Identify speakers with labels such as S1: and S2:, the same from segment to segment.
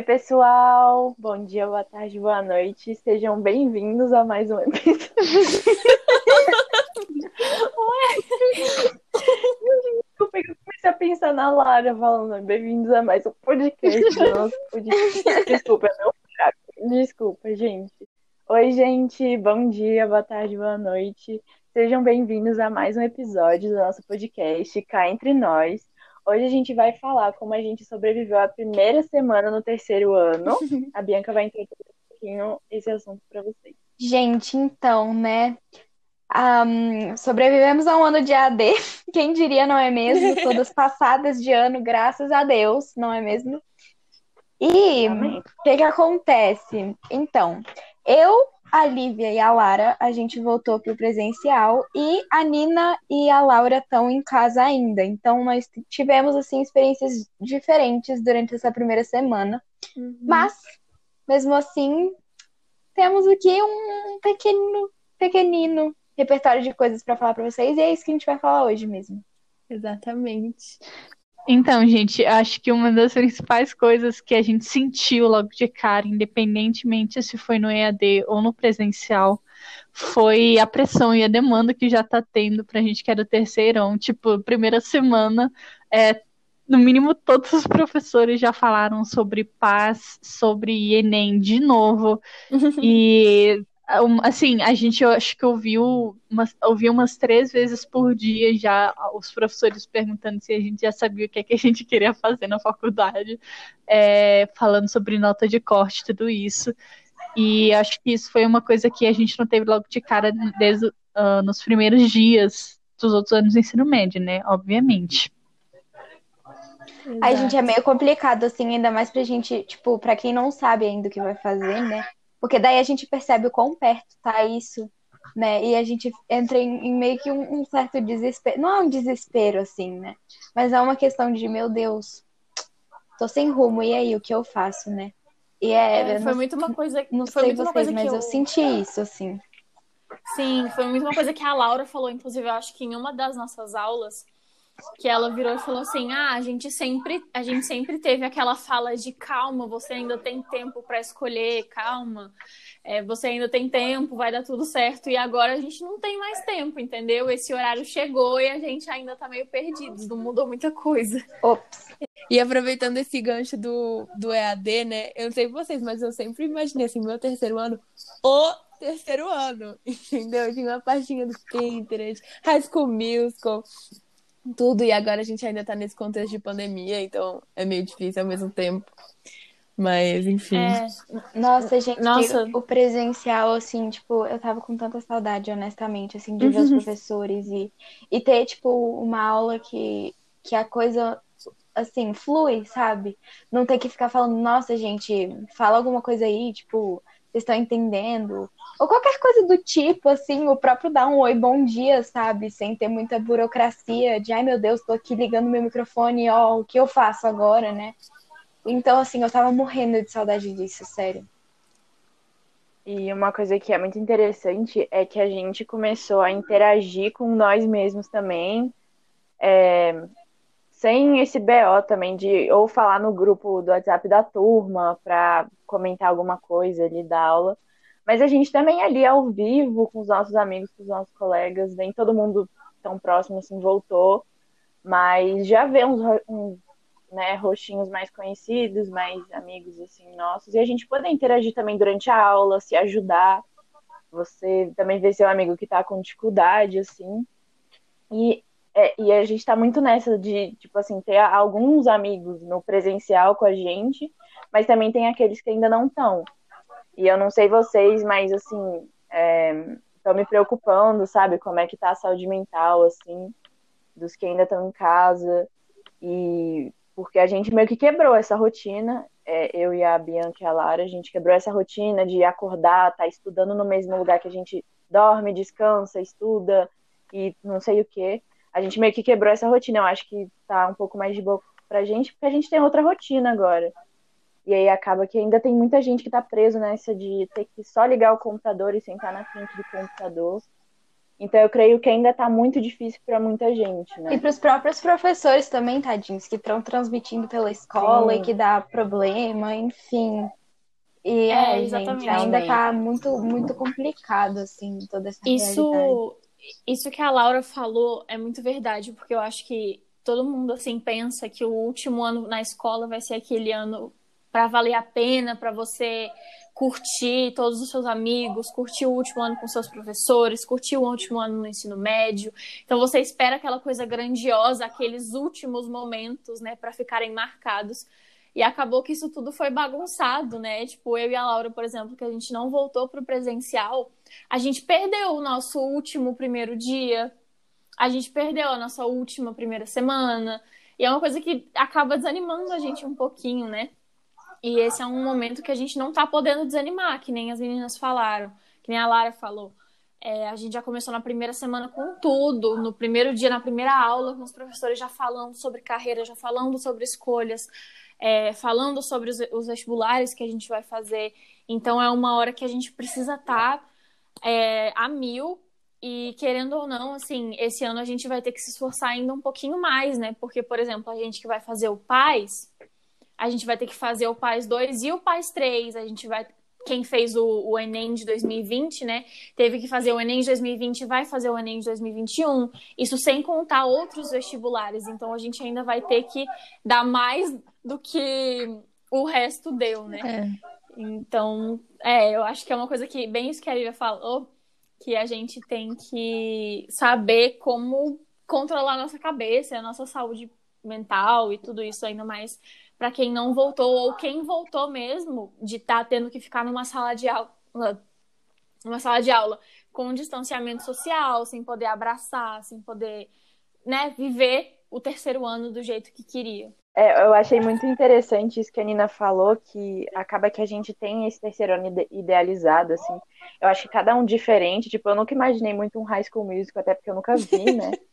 S1: Oi, pessoal! Bom dia, boa tarde, boa noite. Sejam bem-vindos a mais um episódio. Desculpa, eu comecei a pensar na Lara falando bem-vindos a mais um podcast nosso podcast. Desculpa, é meu fraco. Desculpa, gente. Oi, gente, bom dia, boa tarde, boa noite. Sejam bem-vindos a mais um episódio do nosso podcast Cá Entre Nós. Hoje a gente vai falar como a gente sobreviveu à primeira semana no terceiro ano. A Bianca vai introduzir um pouquinho esse assunto para vocês.
S2: Gente, então, né? Um, sobrevivemos a um ano de AD. Quem diria, não é mesmo? Todas passadas de ano, graças a Deus, não é mesmo? E o que, que acontece? Então, eu a Lívia e a Lara, a gente voltou para o presencial e a Nina e a Laura estão em casa ainda. Então, nós tivemos, assim, experiências diferentes durante essa primeira semana. Uhum. Mas, mesmo assim, temos aqui um pequeno, pequenino repertório de coisas para falar para vocês e é isso que a gente vai falar hoje mesmo.
S3: Exatamente. Então, gente, acho que uma das principais coisas que a gente sentiu logo de cara, independentemente se foi no EAD ou no presencial, foi a pressão e a demanda que já tá tendo pra gente que é do terceirão. Tipo, primeira semana, é, no mínimo todos os professores já falaram sobre paz, sobre Enem de novo. e assim, a gente eu acho que ouviu umas, ouviu umas três vezes por dia já os professores perguntando se a gente já sabia o que, é que a gente queria fazer na faculdade, é, falando sobre nota de corte, tudo isso. E acho que isso foi uma coisa que a gente não teve logo de cara desde uh, nos primeiros dias dos outros anos do ensino médio, né? Obviamente.
S2: A gente é meio complicado, assim, ainda mais pra gente, tipo, pra quem não sabe ainda o que vai fazer, né? Porque daí a gente percebe o quão perto tá isso, né? E a gente entra em, em meio que um, um, certo desespero. Não é um desespero, assim, né? Mas é uma questão de, meu Deus, tô sem rumo, e aí, o que eu faço, né?
S4: E é. é foi não, muito uma coisa.
S2: Não sei vocês, mas eu... eu senti isso, assim.
S4: Sim, foi muito uma coisa que a Laura falou, inclusive, eu acho que em uma das nossas aulas que ela virou e falou assim: "Ah, a gente sempre, a gente sempre teve aquela fala de calma, você ainda tem tempo para escolher, calma. É, você ainda tem tempo, vai dar tudo certo. E agora a gente não tem mais tempo, entendeu? Esse horário chegou e a gente ainda tá meio perdidos, não mudou muita coisa.
S3: Ops. E aproveitando esse gancho do, do EAD, né? Eu não sei vocês, mas eu sempre imaginei assim, meu terceiro ano, o terceiro ano, entendeu? Tinha uma pastinha do Pinterest, High School Musical, tudo, e agora a gente ainda tá nesse contexto de pandemia, então é meio difícil ao mesmo tempo. Mas, enfim. É...
S2: Nossa, gente, Nossa. o presencial, assim, tipo, eu tava com tanta saudade, honestamente, assim, de ver os professores e, e ter, tipo, uma aula que, que a coisa, assim, flui, sabe? Não ter que ficar falando, nossa, gente, fala alguma coisa aí, tipo, vocês estão entendendo? Ou qualquer coisa do tipo, assim, o próprio dar um oi, bom dia, sabe? Sem ter muita burocracia de, ai meu Deus, tô aqui ligando meu microfone, ó, o que eu faço agora, né? Então, assim, eu tava morrendo de saudade disso, sério.
S1: E uma coisa que é muito interessante é que a gente começou a interagir com nós mesmos também. É, sem esse BO também de ou falar no grupo do WhatsApp da turma para comentar alguma coisa ali da aula, mas a gente também ali ao vivo com os nossos amigos, com os nossos colegas, nem todo mundo tão próximo assim voltou, mas já vê uns, uns né, rostinhos mais conhecidos, mais amigos assim nossos, e a gente poder interagir também durante a aula, se ajudar. Você também vê seu amigo que está com dificuldade assim. E é, e a gente tá muito nessa de, tipo assim, ter alguns amigos no presencial com a gente, mas também tem aqueles que ainda não estão. E eu não sei vocês, mas assim, estão é, me preocupando, sabe, como é que tá a saúde mental, assim, dos que ainda estão em casa. E porque a gente meio que quebrou essa rotina, é, eu e a Bianca e a Lara, a gente quebrou essa rotina de acordar, tá estudando no mesmo lugar que a gente dorme, descansa, estuda e não sei o quê a gente meio que quebrou essa rotina. Eu acho que tá um pouco mais de boa pra gente, porque a gente tem outra rotina agora. E aí acaba que ainda tem muita gente que tá preso nessa de ter que só ligar o computador e sentar na frente do computador. Então eu creio que ainda está muito difícil para muita gente, né?
S2: E para os próprios professores também, tadinhos, que estão transmitindo pela escola Sim. e que dá problema, enfim. E é, é gente, ainda está muito, muito complicado, assim, toda essa
S4: isso,
S2: realidade.
S4: Isso que a Laura falou é muito verdade, porque eu acho que todo mundo, assim, pensa que o último ano na escola vai ser aquele ano para valer a pena, para você curtir todos os seus amigos, curtir o último ano com seus professores, curtir o último ano no ensino médio. Então você espera aquela coisa grandiosa, aqueles últimos momentos, né, para ficarem marcados. E acabou que isso tudo foi bagunçado, né? Tipo, eu e a Laura, por exemplo, que a gente não voltou para o presencial, a gente perdeu o nosso último primeiro dia, a gente perdeu a nossa última primeira semana. E é uma coisa que acaba desanimando a gente um pouquinho, né? E esse é um momento que a gente não tá podendo desanimar, que nem as meninas falaram, que nem a Lara falou. É, a gente já começou na primeira semana com tudo, no primeiro dia, na primeira aula, com os professores já falando sobre carreira, já falando sobre escolhas, é, falando sobre os, os, vestibulares que a gente vai fazer. Então é uma hora que a gente precisa estar tá, é, a mil e querendo ou não, assim, esse ano a gente vai ter que se esforçar ainda um pouquinho mais, né? Porque, por exemplo, a gente que vai fazer o PAIS, a gente vai ter que fazer o PAIS 2 e o PAIS 3. A gente vai. Quem fez o, o Enem de 2020, né? Teve que fazer o Enem de 2020 e vai fazer o Enem de 2021. Isso sem contar outros vestibulares. Então a gente ainda vai ter que dar mais do que o resto deu, né? É. Então, é, eu acho que é uma coisa que, bem isso que a Lívia falou, que a gente tem que saber como controlar a nossa cabeça, a nossa saúde mental e tudo isso ainda mais para quem não voltou ou quem voltou mesmo de estar tá tendo que ficar numa sala de aula, numa sala de aula com distanciamento social, sem poder abraçar, sem poder, né, viver o terceiro ano do jeito que queria.
S1: É, eu achei muito interessante isso que a Nina falou, que acaba que a gente tem esse terceiro ano idealizado, assim. Eu acho que cada um diferente, tipo, eu nunca imaginei muito um High School Musical, até porque eu nunca vi, né?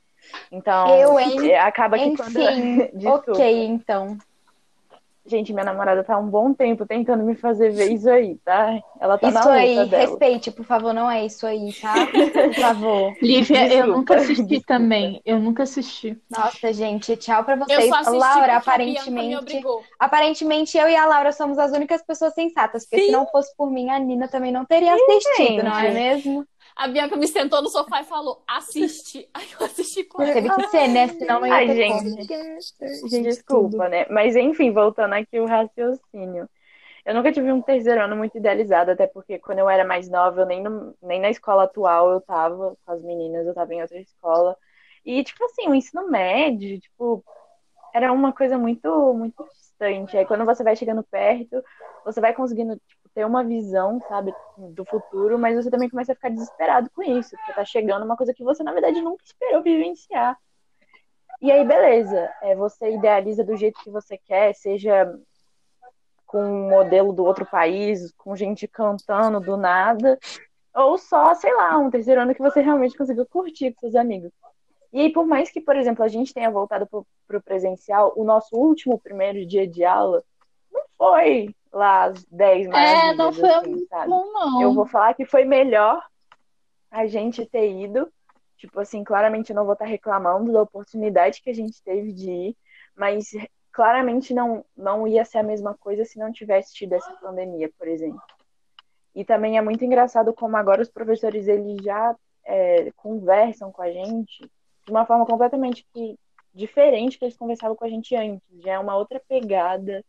S1: Então,
S2: eu, hein?
S1: acaba que
S2: Enfim,
S1: quando...
S2: ok, então.
S1: Gente, minha namorada tá há um bom tempo tentando me fazer ver isso aí, tá? Ela tá
S2: isso
S1: na luta
S2: aí,
S1: dela.
S2: respeite, por favor, não é isso aí, tá? Por favor.
S3: Lívia, Desculpa. eu nunca assisti Desculpa. também. Eu nunca assisti.
S2: Nossa, gente, tchau pra vocês. Laura, aparentemente. Aparentemente, eu e a Laura somos as únicas pessoas sensatas, porque Sim. se não fosse por mim, a Nina também não teria assistido, Sim, não é mesmo?
S4: A Bianca me sentou no sofá e falou: assiste. Aí eu assisti com ela.
S2: Teve que ser, né? Senão não ia
S1: Ai, gente, gente, desculpa, tudo. né? Mas enfim, voltando aqui o raciocínio. Eu nunca tive um terceiro ano muito idealizado, até porque quando eu era mais nova, eu nem, no, nem na escola atual eu tava com as meninas, eu tava em outra escola. E, tipo assim, o ensino médio, tipo, era uma coisa muito, muito distante. Aí quando você vai chegando perto, você vai conseguindo tipo, ter uma visão, sabe, do futuro, mas você também começa a ficar desesperado com isso, porque tá chegando uma coisa que você, na verdade, nunca esperou vivenciar. E aí, beleza, é, você idealiza do jeito que você quer, seja com um modelo do outro país, com gente cantando do nada, ou só, sei lá, um terceiro ano que você realmente conseguiu curtir com seus amigos. E aí, por mais que, por exemplo, a gente tenha voltado para o presencial, o nosso último primeiro dia de aula não foi lá as 10 maravilhas.
S3: É, não foi assim, bom, não.
S1: Eu vou falar que foi melhor a gente ter ido. Tipo assim, claramente eu não vou estar reclamando da oportunidade que a gente teve de ir, mas claramente não, não ia ser a mesma coisa se não tivesse tido essa pandemia, por exemplo. E também é muito engraçado como agora os professores eles já é, conversam com a gente de uma forma completamente que, diferente que eles conversavam com a gente antes. Já é uma outra pegada,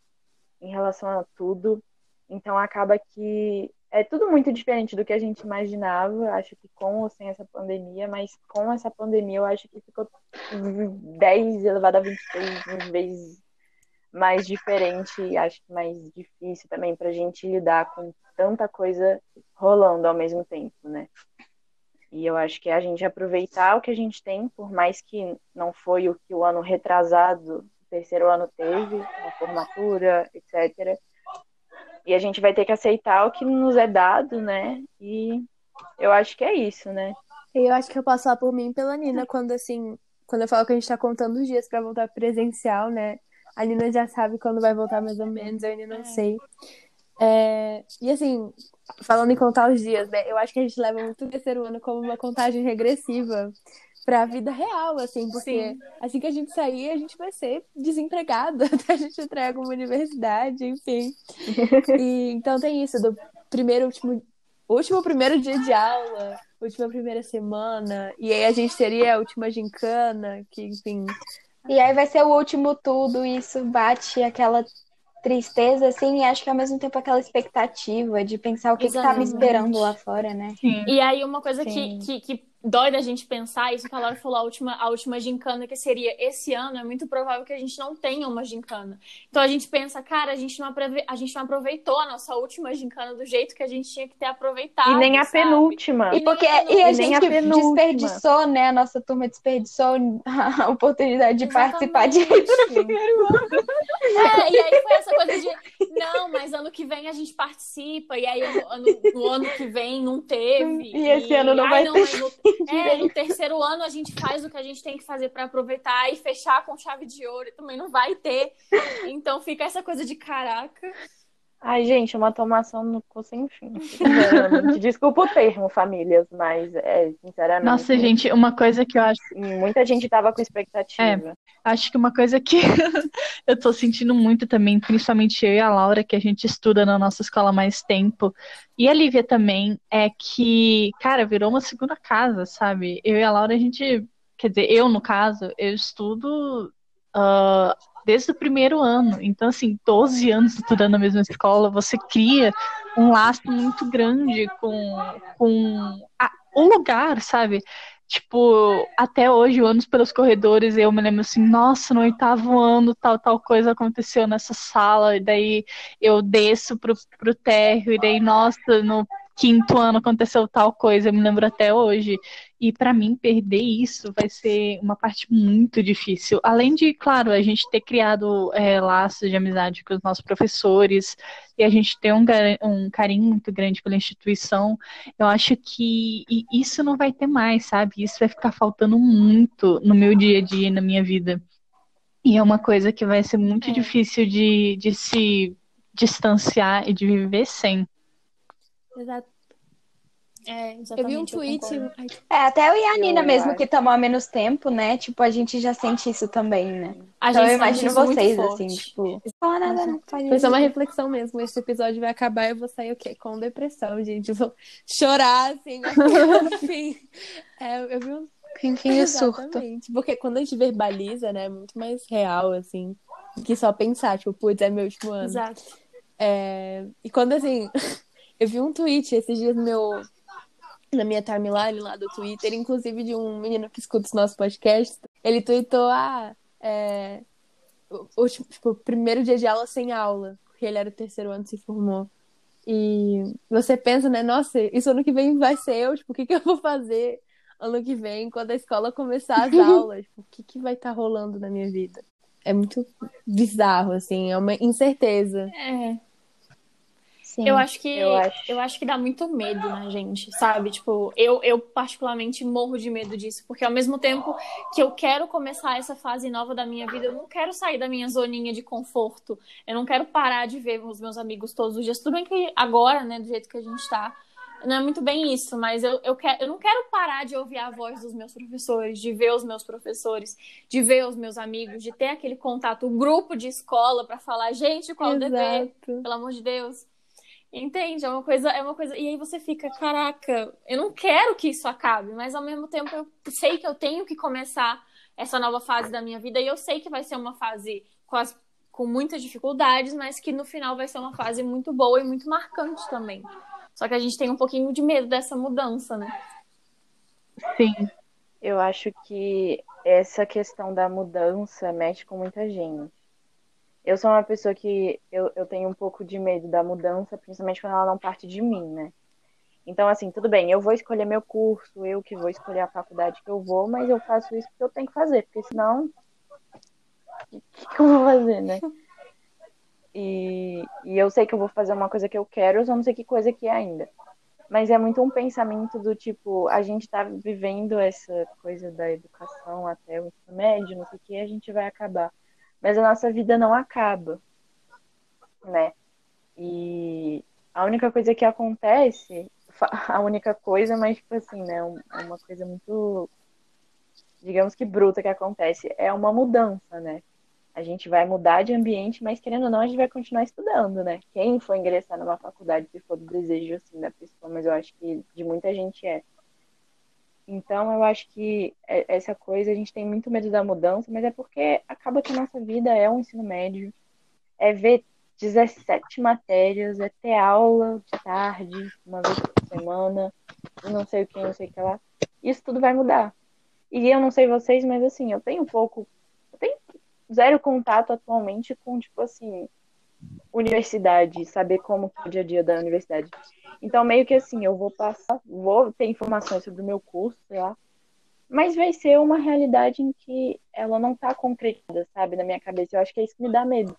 S1: em relação a tudo. Então acaba que é tudo muito diferente do que a gente imaginava, acho que com ou sem essa pandemia, mas com essa pandemia eu acho que ficou 10 elevado a 23 vezes mais diferente acho que mais difícil também para a gente lidar com tanta coisa rolando ao mesmo tempo, né? E eu acho que é a gente aproveitar o que a gente tem, por mais que não foi o que o ano retrasado terceiro ano teve, a formatura, etc. E a gente vai ter que aceitar o que nos é dado, né? E eu acho que é isso, né?
S5: Eu acho que eu posso falar por mim e pela Nina quando assim, quando eu falo que a gente tá contando os dias para voltar presencial, né? A Nina já sabe quando vai voltar mais ou menos, eu ainda não é. sei. É, e assim, falando em contar os dias, né? Eu acho que a gente leva muito o terceiro ano como uma contagem regressiva para a vida real, assim, porque
S4: Sim.
S5: assim que a gente sair, a gente vai ser desempregado até a gente entrega uma universidade, enfim. E, então tem isso, do primeiro, último, último primeiro dia de aula, última primeira semana, e aí a gente teria a última gincana, que, enfim,
S2: E aí vai ser o último tudo, e isso bate aquela tristeza, assim, e acho que ao mesmo tempo aquela expectativa de pensar o que, que tá me esperando lá fora, né?
S3: Sim.
S4: E aí, uma coisa que, que, que dói da gente pensar, isso que a Laura falou, a última, a última gincana que seria esse ano, é muito provável que a gente não tenha uma gincana. Então a gente pensa, cara, a gente não, aprove- a gente não aproveitou a nossa última gincana do jeito que a gente tinha que ter aproveitado.
S1: E nem a
S4: sabe?
S1: penúltima.
S2: E porque
S4: nem-
S2: e a
S1: e nem a
S2: gente
S1: penúltima.
S2: desperdiçou, né? A nossa turma desperdiçou a oportunidade de participar disso no primeiro ano.
S4: É, e aí foi essa coisa de, não, mas ano que vem a gente participa, e aí no ano, no ano que vem não teve.
S2: E esse ano não
S4: ai,
S2: vai
S4: não,
S2: ter
S4: no, é, no terceiro ano a gente faz o que a gente tem que fazer pra aproveitar e fechar com chave de ouro, também não vai ter. Então fica essa coisa de caraca.
S1: Ai, gente, uma tomação no cu sem fim. Sinceramente. Desculpa o termo, famílias, mas é, sinceramente.
S3: Nossa, gente, uma coisa que eu acho,
S1: Muita gente tava com expectativa.
S3: acho que uma coisa que eu tô sentindo muito também, principalmente eu e a Laura, que a gente estuda na nossa escola há mais tempo, e a Lívia também, é que, cara, virou uma segunda casa, sabe? Eu e a Laura, a gente, quer dizer, eu no caso, eu estudo ah, desde o primeiro ano. Então, assim, 12 anos estudando na mesma escola, você cria um laço muito grande com, com a- o lugar, sabe? Tipo, até hoje, anos pelos corredores, eu me lembro assim, nossa, no oitavo ano, tal, tal coisa aconteceu nessa sala, e daí eu desço pro, pro térreo, e daí, nossa, no quinto ano aconteceu tal coisa, eu me lembro até hoje. E pra mim, perder isso vai ser uma parte muito difícil. Além de, claro, a gente ter criado é, laços de amizade com os nossos professores, e a gente ter um, um carinho muito grande pela instituição, eu acho que isso não vai ter mais, sabe? Isso vai ficar faltando muito no meu dia a dia, na minha vida. E é uma coisa que vai ser muito
S4: É.
S3: difícil de, de se distanciar e de viver sem.
S5: Exato.
S4: É,
S5: Eu vi um
S4: eu
S5: tweet.
S2: É, até eu e a
S1: Eu
S2: Nina mesmo,
S1: acho.
S2: que estamos há menos tempo, né? Tipo, a gente já sente isso também, né?
S4: A
S2: Então eu imagino vocês,
S4: forte.
S2: assim, tipo, fala nada, não,
S5: Foi só
S2: ir.
S5: uma reflexão mesmo. Esse episódio vai acabar e eu vou sair o quê? Com depressão, gente. Eu vou chorar, assim, enfim. É, eu vi um
S2: Enfim, o surto.
S5: Porque quando a gente verbaliza, né, é muito mais real, assim, do que só pensar, tipo, putz, é meu último ano.
S4: Exato.
S5: É, E quando, assim, eu vi um tweet esses dias no meu, na minha timeline lá do Twitter, inclusive de um menino que escuta os nossos podcasts, ele tweetou, ah, é, o, tipo, primeiro dia de aula sem aula, porque ele era o terceiro ano, se formou. E você pensa, né, nossa, isso ano que vem vai ser eu, tipo, o que que eu vou fazer ano que vem, quando a escola começar as aulas? Tipo, o que que vai estar rolando na minha vida? É muito bizarro, assim, é uma incerteza.
S4: É.
S2: Sim.
S4: Eu acho que
S1: Eu acho.
S4: eu acho que dá muito medo na gente, sabe? Tipo, eu, eu particularmente morro de medo disso, porque ao mesmo tempo que eu quero começar essa fase nova da minha vida, eu não quero sair da minha zoninha de conforto. Eu não quero parar de ver os meus amigos todos os dias. Tudo bem que agora, né, do jeito que a gente tá, não é muito bem isso, mas eu, eu, quero, eu não quero parar de ouvir a voz dos meus professores, de ver os meus professores, de ver os meus amigos, de ter aquele contato, o grupo de escola pra falar, gente, qual o dever? Pelo amor de Deus. Entende? É uma coisa, é uma coisa. E aí você fica, caraca, eu não quero que isso acabe, mas ao mesmo tempo eu sei que eu tenho que começar essa nova fase da minha vida e eu sei que vai ser uma fase com, as, com muitas dificuldades, mas que no final vai ser uma fase muito boa e muito marcante também. Só que a gente tem um pouquinho de medo dessa mudança, né?
S3: Sim.
S1: Eu acho que essa questão da mudança mexe com muita gente. Eu sou uma pessoa que eu, eu tenho um pouco de medo da mudança, principalmente quando ela não parte de mim, né? Então, assim, tudo bem, eu vou escolher meu curso, eu que vou escolher a faculdade que eu vou, mas eu faço isso porque eu tenho que fazer, porque senão. O que, que eu vou fazer, né? E, e eu sei que eu vou fazer uma coisa que eu quero, eu só não sei que coisa que é ainda. Mas é muito um pensamento do tipo, a gente tá vivendo essa coisa da educação até o ensino médio, não sei o que, a gente vai acabar. Mas a nossa vida não acaba, né? E a única coisa que acontece, a única coisa, mas tipo assim, né, é uma coisa muito, digamos que bruta que acontece, é uma mudança, né? A gente vai mudar de ambiente, mas querendo ou não, a gente vai continuar estudando, né? Quem for ingressar numa faculdade, se for do desejo assim da pessoa, mas eu acho que de muita gente é. Então, eu acho que é, essa coisa, a gente tem muito medo da mudança, mas é porque acaba que a nossa vida é um ensino médio, é ver 17 matérias, é ter aula de tarde, uma vez por semana, não sei o que, não sei o que lá. Isso tudo vai mudar. E eu não sei vocês, mas assim, eu tenho pouco, eu tenho zero contato atualmente com, tipo assim, universidade, saber como é o dia a dia da universidade. Então, meio que assim, eu vou passar, vou ter informações sobre o meu curso, sei lá, mas vai ser uma realidade em que ela não tá concretizada, sabe, na minha cabeça. Eu acho que é isso que me dá medo.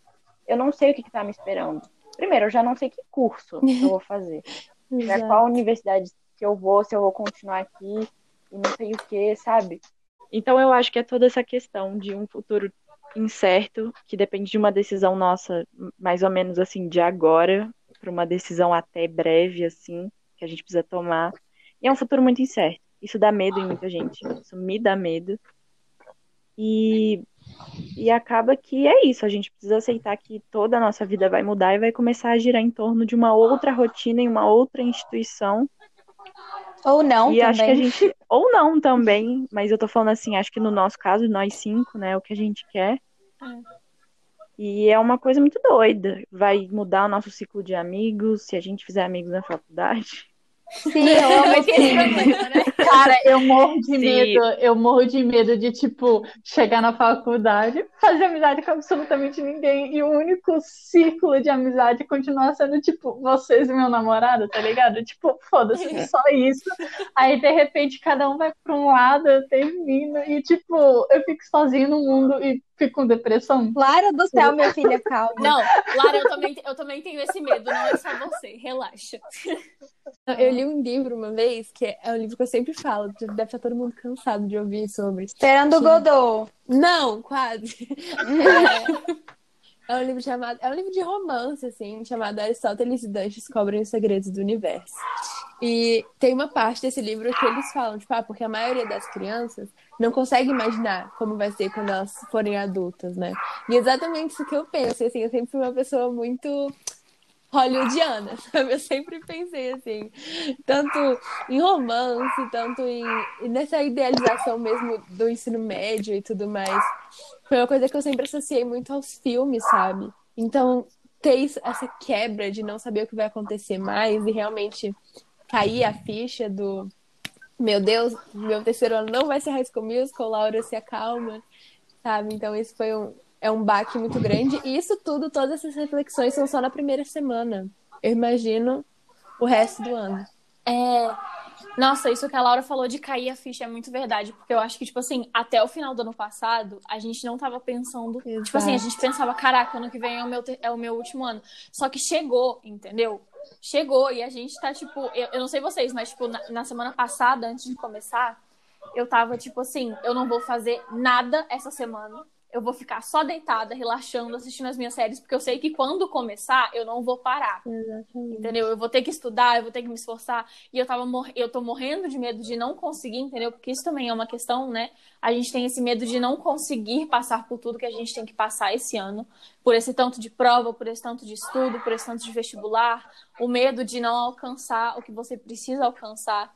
S1: Eu não sei o que, que tá me esperando. Primeiro, eu já não sei que curso eu vou fazer. né, qual universidade que eu vou, se eu vou continuar aqui, e não sei o que, sabe? Então eu acho que é toda essa questão de um futuro incerto, que depende de uma decisão nossa, mais ou menos assim, de agora, para uma decisão até breve, assim, que a gente precisa tomar. E é um futuro muito incerto. Isso dá medo em muita gente. Isso me dá medo. E, e acaba que é isso. A gente precisa aceitar que toda a nossa vida vai mudar e vai começar a girar em torno de uma outra rotina em uma outra instituição.
S2: Ou não,
S1: e
S2: também.
S1: acho que a gente. Ou não também, mas eu tô falando assim, acho que no nosso caso, nós cinco, né, o que a gente quer.
S4: É.
S1: E é uma coisa muito doida. Vai mudar o nosso ciclo de amigos, se a gente fizer amigos na faculdade.
S2: Sim, eu amo sim.
S4: problema, né?
S3: Cara, eu morro de
S1: Sim.
S3: medo, eu morro de medo de, tipo, chegar na faculdade, fazer amizade com absolutamente ninguém e o único círculo de amizade continuar sendo, tipo, vocês e meu namorado, tá ligado? Tipo, foda-se, só isso. Aí, de repente, cada um vai pra um lado, eu termino e, tipo, eu fico sozinho no mundo e fico com depressão.
S2: Lara do céu, minha filha, calma.
S4: Não, Lara, eu também, eu também tenho esse medo, não é só você, relaxa.
S5: Eu li um livro uma vez, que é um livro que eu sempre falo, deve estar todo mundo cansado de ouvir sobre.
S2: Esperando o Godot.
S5: Não, quase. É, é um livro chamado. É um livro de romance, assim, chamado Aristóteles e Dante descobrem os segredos do universo. E tem uma parte desse livro que eles falam, tipo, ah, porque a maioria das crianças não consegue imaginar como vai ser quando elas forem adultas, né? E é exatamente isso que eu penso, assim, eu sempre fui uma pessoa muito hollywoodiana, sabe? Eu sempre pensei assim, tanto em romance, tanto em nessa idealização mesmo do ensino médio e tudo mais. Foi uma coisa que eu sempre associei muito aos filmes, sabe? Então, ter essa quebra de não saber o que vai acontecer mais e realmente cair a ficha do meu Deus, meu terceiro ano não vai ser High School Musical, Laura se acalma, sabe? Então, isso foi um, é um baque muito grande. E isso tudo, todas essas reflexões são só na primeira semana. Eu imagino o resto do ano.
S4: É. Nossa, isso que a Laura falou de cair a ficha é muito verdade, porque eu acho que, tipo assim, até o final do ano passado, a gente não tava pensando. Tipo assim, a gente pensava, caraca, ano que vem é o meu, é o meu último ano. Só que chegou, entendeu? Chegou e a gente tá, tipo, eu, eu não sei vocês, mas, tipo, na, na semana passada, antes de começar, eu tava, tipo assim, eu não vou fazer nada essa semana. Eu vou ficar só deitada, relaxando, assistindo as minhas séries, porque eu sei que quando começar, eu não vou parar. Entendeu? Eu vou ter que estudar, eu vou ter que me esforçar. E eu tava mor... eu tô morrendo de medo de não conseguir, entendeu? Porque isso também é uma questão, né? A gente tem esse medo de não conseguir passar por tudo que a gente tem que passar esse ano, por esse tanto de prova, por esse tanto de estudo, por esse tanto de vestibular, o medo de não alcançar o que você precisa alcançar.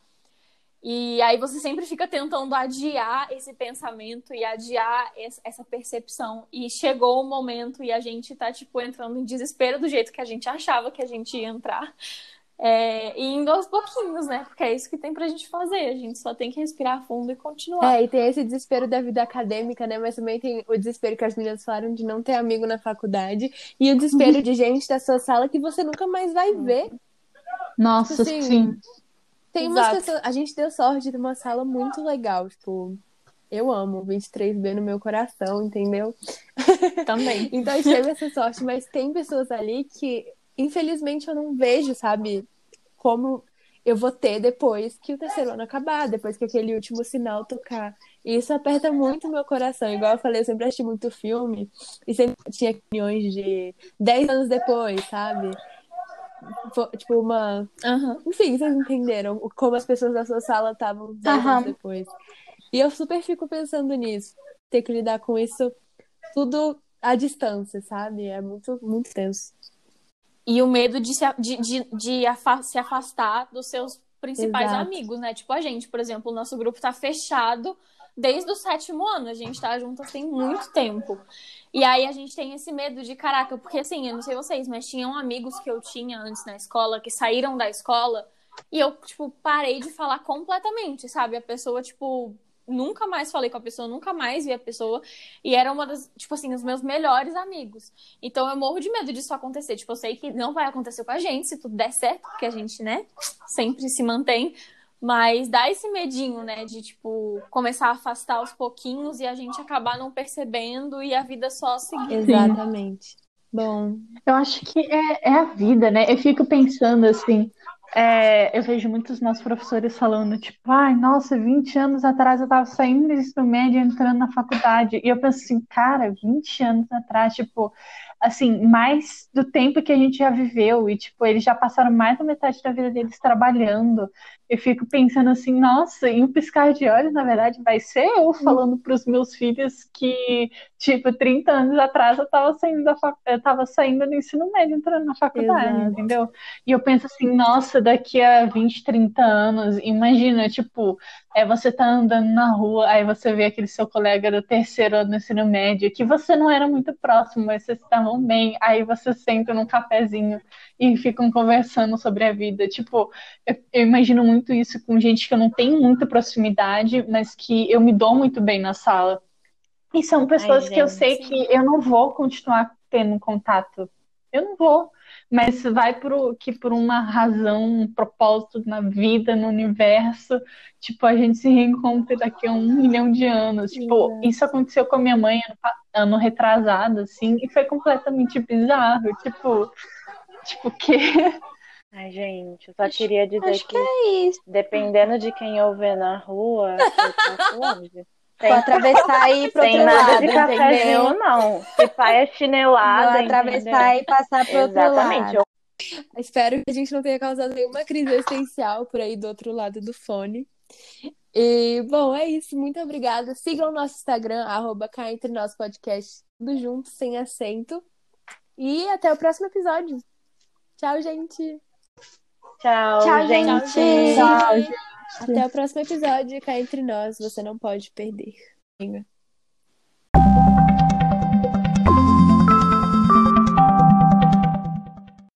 S4: E aí você sempre fica tentando adiar esse pensamento e adiar es- essa percepção. E chegou o momento e a gente tá, tipo, entrando em desespero do jeito que a gente achava que a gente ia entrar. É, e indo aos pouquinhos, né? Porque é isso que tem pra gente fazer. A gente só tem que respirar fundo e continuar.
S5: É, e tem esse desespero da vida acadêmica, né? Mas também tem o desespero que as meninas falaram de não ter amigo na faculdade. E o desespero de gente da sua sala que você nunca mais vai ver.
S3: Nossa,
S5: Sim.
S3: sim.
S5: Tem umas pessoas. A gente deu sorte de uma sala muito legal. Tipo, eu amo o 23B no meu coração, entendeu?
S4: Também.
S5: Então a gente teve essa sorte, mas tem pessoas ali que, infelizmente, eu não vejo, sabe, como eu vou ter depois que o terceiro ano acabar, depois que aquele último sinal tocar. E isso aperta muito meu coração. Igual eu falei, eu sempre assisti muito filme e sempre tinha opiniões de 10 anos depois, sabe? Tipo, uma.
S4: Aham.
S5: Enfim, vocês entenderam como as pessoas da sua sala estavam anos depois. E eu super fico pensando nisso. Ter que lidar com isso tudo à distância, sabe? É muito, muito tenso.
S4: E o medo de se, de, de, de afa- se afastar dos seus principais
S5: Exato.
S4: amigos, né? Tipo, a gente, por exemplo, o nosso grupo tá fechado desde o sétimo ano. A gente tá juntas tem muito tempo. E aí a gente tem esse medo de, caraca, porque assim, eu não sei vocês, mas tinham amigos que eu tinha antes na escola que saíram da escola e eu, tipo, parei de falar completamente, sabe? A pessoa, tipo, nunca mais falei com a pessoa, nunca mais vi a pessoa. E era uma das, tipo assim, os meus melhores amigos. Então eu morro de medo disso acontecer. Tipo, eu sei que não vai acontecer com a gente, se tudo der certo, porque a gente, né, sempre se mantém. Mas dá esse medinho, né, de, tipo, começar a afastar aos pouquinhos e a gente acabar não percebendo e a vida só seguir.
S5: Exatamente. Bom,
S3: Eu acho que é, é a vida, né? Eu fico pensando assim, é, eu vejo muitos nossos professores falando, tipo, ai, nossa, 20 anos atrás eu tava saindo do ensino médio e entrando na faculdade. E eu penso assim, cara, 20 anos atrás, tipo, assim, mais do tempo que a gente já viveu, e tipo, eles já passaram mais da metade da vida deles trabalhando. Eu fico pensando assim, nossa, em um piscar de olhos, na verdade, vai ser eu falando pros meus filhos que, tipo, 30 anos atrás eu tava saindo da fac... eu tava saindo do ensino médio, entrando na faculdade,
S5: Exato.
S3: entendeu? E eu penso assim, nossa, daqui a 20, 30 anos, imagina, tipo, é você tá andando na rua, aí você vê aquele seu colega do terceiro ano do ensino médio, que você não era muito próximo, mas vocês estavam bem, aí você senta num cafezinho e ficam conversando sobre a vida. Tipo, eu, eu imagino muito isso com gente que eu não tenho muita proximidade, mas que eu me dou muito bem na sala. E são pessoas que eu sei que eu não vou continuar tendo contato. Eu não vou. Mas vai por, que por uma razão, um propósito na vida, no universo, tipo, a gente se reencontra daqui a um milhão de anos. Tipo,
S5: Exato.
S3: isso aconteceu com a minha mãe ano, ano retrasado, assim, e foi completamente bizarro. Tipo, tipo, que
S1: Ai, gente, eu só queria dizer
S2: Acho
S1: que,
S2: que é
S1: dependendo de quem eu ver na rua, eu Sem,
S2: atravessar e ir pro
S1: sem
S2: outro
S1: nada
S2: lado,
S1: de cafezinho,
S2: entendeu?
S1: não. Se pai é
S2: Vou
S1: chinelada,
S2: atravessar e passar pro outro
S1: Exatamente.
S2: lado.
S5: espero que a gente não tenha causado nenhuma crise existencial por aí do outro lado do fone. E, bom, é isso. Muito obrigada. Sigam o nosso Instagram, arroba cá entre nós podcast, tudo junto, sem acento. E até o próximo episódio. Tchau, gente.
S1: Tchau,
S2: Tchau,
S1: gente.
S2: gente.
S3: Tchau, gente.
S5: Até o próximo episódio, cá entre nós, você não pode perder.